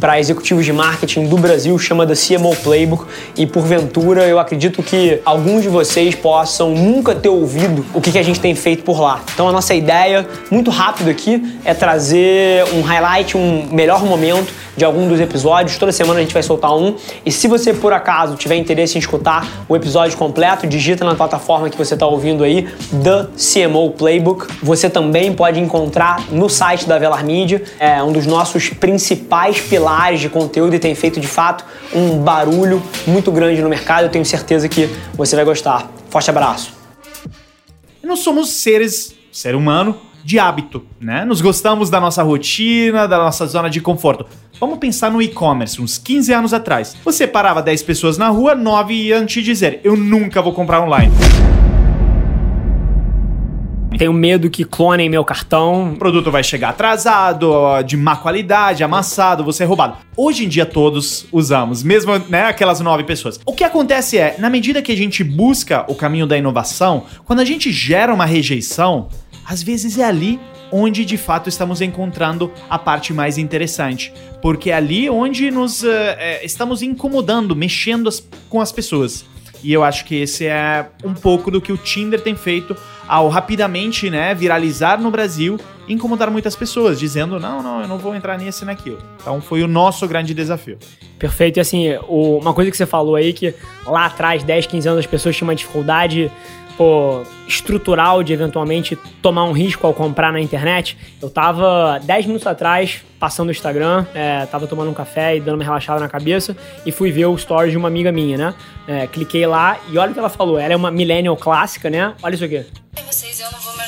para executivos de marketing do Brasil, chama da CMO Playbook, e porventura eu acredito que alguns de vocês possam nunca ter ouvido o que a gente tem feito por lá. Então a nossa ideia, muito rápido aqui, é trazer um highlight, um melhor momento de algum dos episódios. Toda semana a gente vai soltar um. E se você por acaso tiver interesse em escutar o episódio completo, digita na plataforma que você está ouvindo aí, The CMO Playbook. Você também pode encontrar no site da Velar Media, é um dos nossos principais pilares de conteúdo e tem feito de fato um barulho muito grande no mercado. Eu tenho certeza que você vai gostar. Forte abraço. Nós somos seres, ser humano, de hábito, né? Nos gostamos da nossa rotina, da nossa zona de conforto. Vamos pensar no e-commerce, uns 15 anos atrás. Você parava 10 pessoas na rua, 9 iam te dizer: Eu nunca vou comprar online. Tenho medo que clonem meu cartão. O produto vai chegar atrasado, de má qualidade, amassado, você é roubado. Hoje em dia todos usamos, mesmo né, aquelas nove pessoas. O que acontece é, na medida que a gente busca o caminho da inovação, quando a gente gera uma rejeição, às vezes é ali onde de fato estamos encontrando a parte mais interessante, porque é ali onde nos uh, estamos incomodando, mexendo as, com as pessoas. E eu acho que esse é um pouco do que o Tinder tem feito ao rapidamente, né, viralizar no Brasil incomodar muitas pessoas, dizendo: não, não, eu não vou entrar nisso e naquilo. Então foi o nosso grande desafio. Perfeito. E assim, uma coisa que você falou aí, que lá atrás, 10, 15 anos, as pessoas tinham uma dificuldade pô, estrutural de eventualmente tomar um risco ao comprar na internet. Eu tava 10 minutos atrás passando o Instagram, é, tava tomando um café e dando uma relaxada na cabeça e fui ver o story de uma amiga minha, né? É, cliquei lá e olha o que ela falou. Ela é uma millennial clássica, né? Olha isso aqui.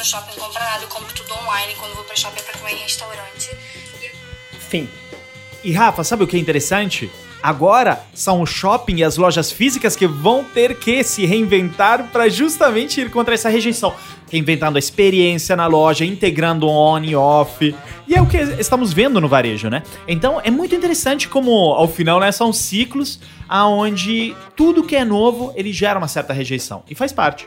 No shopping comprar nada, eu compro tudo online quando vou pra shopping pra comer em restaurante. Fim. E Rafa, sabe o que é interessante? Agora são o shopping e as lojas físicas que vão ter que se reinventar para justamente ir contra essa rejeição. Reinventando a experiência na loja, integrando on e off. E é o que estamos vendo no varejo, né? Então é muito interessante como ao final né, são ciclos aonde tudo que é novo ele gera uma certa rejeição. E faz parte.